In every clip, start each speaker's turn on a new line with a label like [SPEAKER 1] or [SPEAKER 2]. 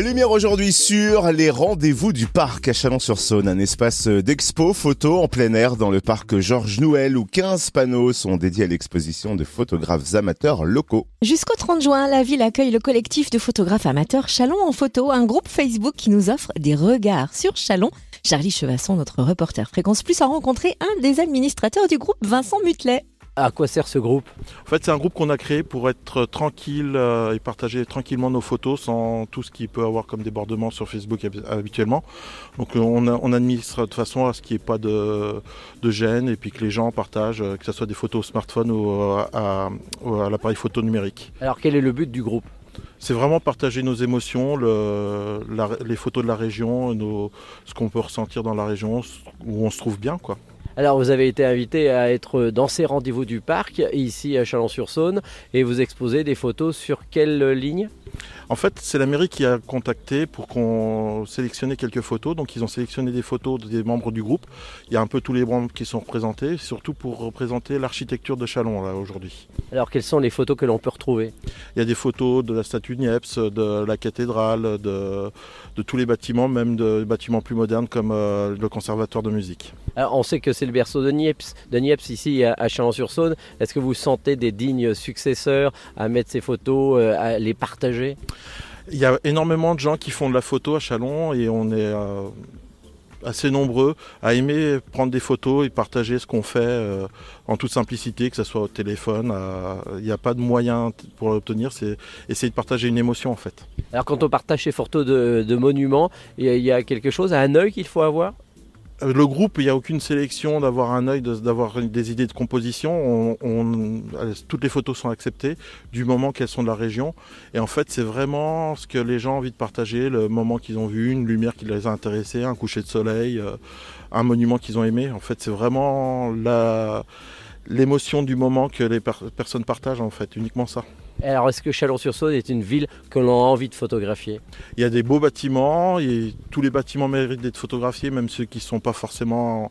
[SPEAKER 1] Lumière aujourd'hui sur les rendez-vous du parc à Chalon-sur-Saône, un espace d'expo photo en plein air dans le parc Georges Nouel où 15 panneaux sont dédiés à l'exposition de photographes amateurs locaux.
[SPEAKER 2] Jusqu'au 30 juin, la ville accueille le collectif de photographes amateurs Chalon en photo, un groupe Facebook qui nous offre des regards sur Chalon. Charlie Chevasson, notre reporter Fréquence Plus, a rencontré un des administrateurs du groupe, Vincent Mutlet.
[SPEAKER 3] À quoi sert ce groupe
[SPEAKER 4] En fait, c'est un groupe qu'on a créé pour être tranquille euh, et partager tranquillement nos photos sans tout ce qui peut avoir comme débordement sur Facebook habituellement. Donc, euh, on, administre de façon à ce qu'il n'y ait pas de, gêne et puis que les gens partagent, euh, que ce soit des photos au smartphone ou à, l'appareil photo numérique.
[SPEAKER 3] Alors, quel est le but du groupe?
[SPEAKER 4] C'est vraiment partager nos émotions, les photos de la région, ce qu'on peut ressentir dans la région, où on se trouve bien. quoi.
[SPEAKER 3] Alors vous avez été invité à être dans ces rendez-vous du parc, ici à Chalon-sur-Saône, et vous exposez des photos sur quelle ligne?
[SPEAKER 4] En fait, c'est la mairie qui a contacté pour qu'on sélectionne quelques photos. Donc, ils ont sélectionné des photos des membres du groupe. Il y a un peu tous les membres qui sont représentés, surtout pour représenter l'architecture de Chalon là aujourd'hui.
[SPEAKER 3] Alors, quelles sont les photos que l'on peut retrouver?
[SPEAKER 4] Il y a des photos de la statue Niepce, de la cathédrale, de, tous les bâtiments, même de bâtiments plus modernes comme euh, le conservatoire de musique.
[SPEAKER 3] Alors, on sait que c'est le berceau de Niepce, de Niepce ici à Chalon-sur-Saône. Est-ce que vous sentez des dignes successeurs à mettre ces photos, euh, à les partager?
[SPEAKER 4] Il y a énormément de gens qui font de la photo à Chalon et on est euh, assez nombreux à aimer prendre des photos et partager ce qu'on fait euh, en toute simplicité, que ce soit au téléphone. Il n'y a pas de moyen pour l'obtenir, c'est essayer de partager une émotion en fait.
[SPEAKER 3] Alors quand on partage ces photos de, de monuments, il y a quelque chose, à un œil qu'il faut avoir?
[SPEAKER 4] Le groupe, il n'y a aucune sélection d'avoir un œil, d'avoir des idées de composition. toutes les photos sont acceptées du moment qu'elles sont de la région. Et en fait, c'est vraiment ce que les gens ont envie de partager, le moment qu'ils ont vu, une lumière qui les a intéressés, un coucher de soleil, euh, un monument qu'ils ont aimé. En fait, c'est vraiment l'émotion du moment que les personnes partagent, en fait, uniquement ça.
[SPEAKER 3] Alors, est-ce que Chalon-sur-Saône est une ville que l'on a envie de photographier?
[SPEAKER 4] Il y a des beaux bâtiments, et tous les bâtiments méritent d'être photographiés, même ceux qui ne sont pas forcément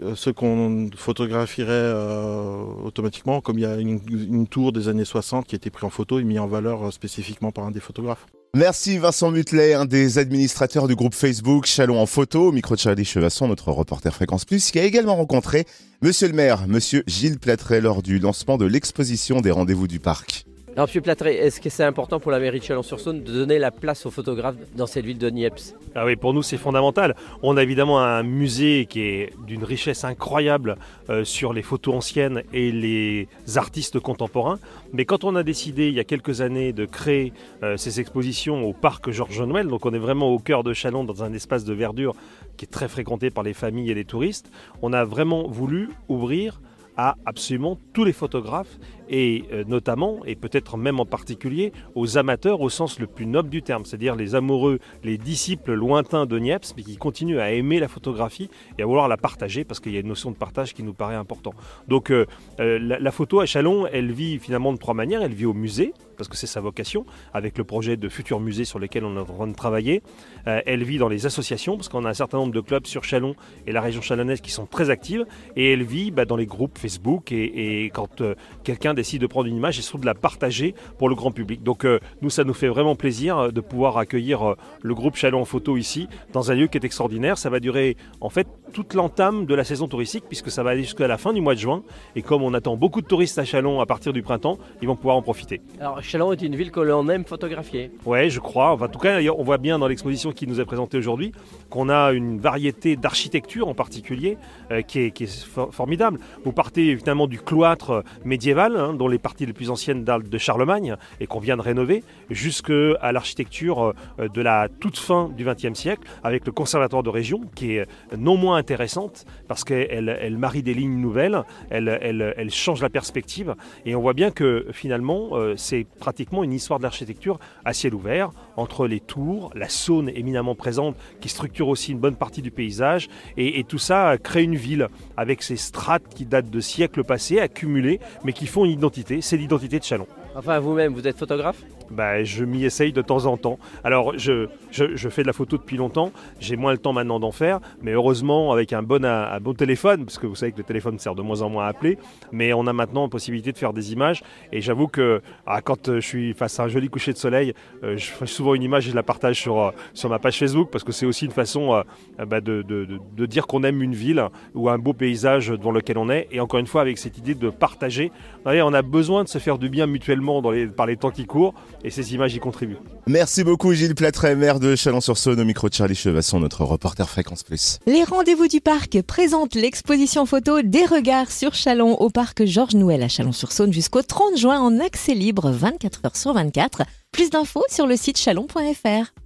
[SPEAKER 4] euh, ceux qu'on photographierait euh, automatiquement, comme il y a une, tour des années 60 qui a été prise en photo et mise en valeur euh, spécifiquement par un des photographes.
[SPEAKER 1] Merci Vincent Mutlet, un des administrateurs du groupe Facebook Chalon en photo, micro de Charlie Chevasson, notre reporter Fréquence Plus, qui a également rencontré Monsieur le maire, Monsieur Gilles Platret, lors du lancement de l'exposition des rendez-vous du parc.
[SPEAKER 3] Alors, M. Platré, est-ce que c'est important pour la mairie de Chalon-sur-Saône de donner la place aux photographes dans cette ville de Niepce?
[SPEAKER 5] Ah oui, pour nous, c'est fondamental. On a évidemment un musée qui est d'une richesse incroyable euh, sur les photos anciennes et les artistes contemporains. Mais quand on a décidé, il y a quelques années, de créer euh, ces expositions au parc Georges Noël, donc on est vraiment au cœur de Chalon, dans un espace de verdure qui est très fréquenté par les familles et les touristes, on a vraiment voulu ouvrir à absolument tous les photographes et euh, notamment, et peut-être même en particulier, aux amateurs au sens le plus noble du terme, c'est-à-dire les amoureux, les disciples lointains de Niepce, mais qui continuent à aimer la photographie et à vouloir la partager, parce qu'il y a une notion de partage qui nous paraît important. Donc euh, euh, la, photo à Chalon, elle vit finalement de trois manières. Elle vit au musée, parce que c'est sa vocation, avec le projet de futur musée sur lequel on est en train de travailler. elle vit dans les associations, parce qu'on a un certain nombre de clubs sur Chalon et la région chalonnaise qui sont très actives. Et elle vit bah, dans les groupes Facebook, et, quand quelqu'un décide de prendre une image et surtout de la partager pour le grand public. Donc euh, nous, ça nous fait vraiment plaisir euh, de pouvoir accueillir euh, le groupe Chalon en photo ici, dans un lieu qui est extraordinaire. Ça va durer en fait toute l'entame de la saison touristique, puisque ça va aller jusqu'à la fin du mois de juin. Et comme on attend beaucoup de touristes à Chalon à partir du printemps, ils vont pouvoir en profiter.
[SPEAKER 3] Alors Chalon est une ville que l'on aime photographier.
[SPEAKER 5] Oui, je crois. en tout cas, on voit bien dans l'exposition qui nous est présentée aujourd'hui qu'on a une variété d'architecture en particulier qui est, formidable. Vous partez évidemment du cloître médiéval, hein, dont les parties les plus anciennes de Charlemagne et qu'on vient de rénover, jusqu'à l'architecture euh, de la toute fin du XXe siècle, avec le conservatoire de région, qui est non moins intéressante, parce qu'elle elle marie des lignes nouvelles, elle, change la perspective, et on voit bien que finalement, euh, c'est pratiquement une histoire de l'architecture à ciel ouvert, entre les tours, la Saône éminemment présente, qui structure aussi une bonne partie du paysage, et, tout ça crée une ville, avec ces strates qui datent de siècles passés, accumulées, mais qui font une identité c'est l'identité de Chalon.
[SPEAKER 3] Enfin, vous-même, vous êtes photographe?
[SPEAKER 5] Bah, je m'y essaye de temps en temps. Alors, je, je, fais de la photo depuis longtemps, j'ai moins le temps maintenant d'en faire, mais heureusement, avec un bon, un, bon téléphone, parce que vous savez que le téléphone sert de moins en moins à appeler, mais on a maintenant la possibilité de faire des images. Et j'avoue que ah, quand euh, je suis face à un joli coucher de soleil, euh, je fais souvent une image et je la partage sur, euh, sur ma page Facebook, parce que c'est aussi une façon bah, de, de, de, dire qu'on aime une ville ou un beau paysage dans lequel on est. Et encore une fois, avec cette idée de partager. On a besoin de se faire du bien mutuellement dans les, par les temps qui courent et ces images y contribuent.
[SPEAKER 1] Merci beaucoup Gilles Platret, maire de Chalon-sur-Saône, au micro de Charlie Chevasson, notre reporter Fréquence Plus.
[SPEAKER 2] Les rendez-vous du parc présentent l'exposition photo des regards sur Chalon au parc Georges Nouel à Chalon-sur-Saône jusqu'au 30 juin en accès libre 24 h sur 24. Plus d'infos sur le site chalon.fr.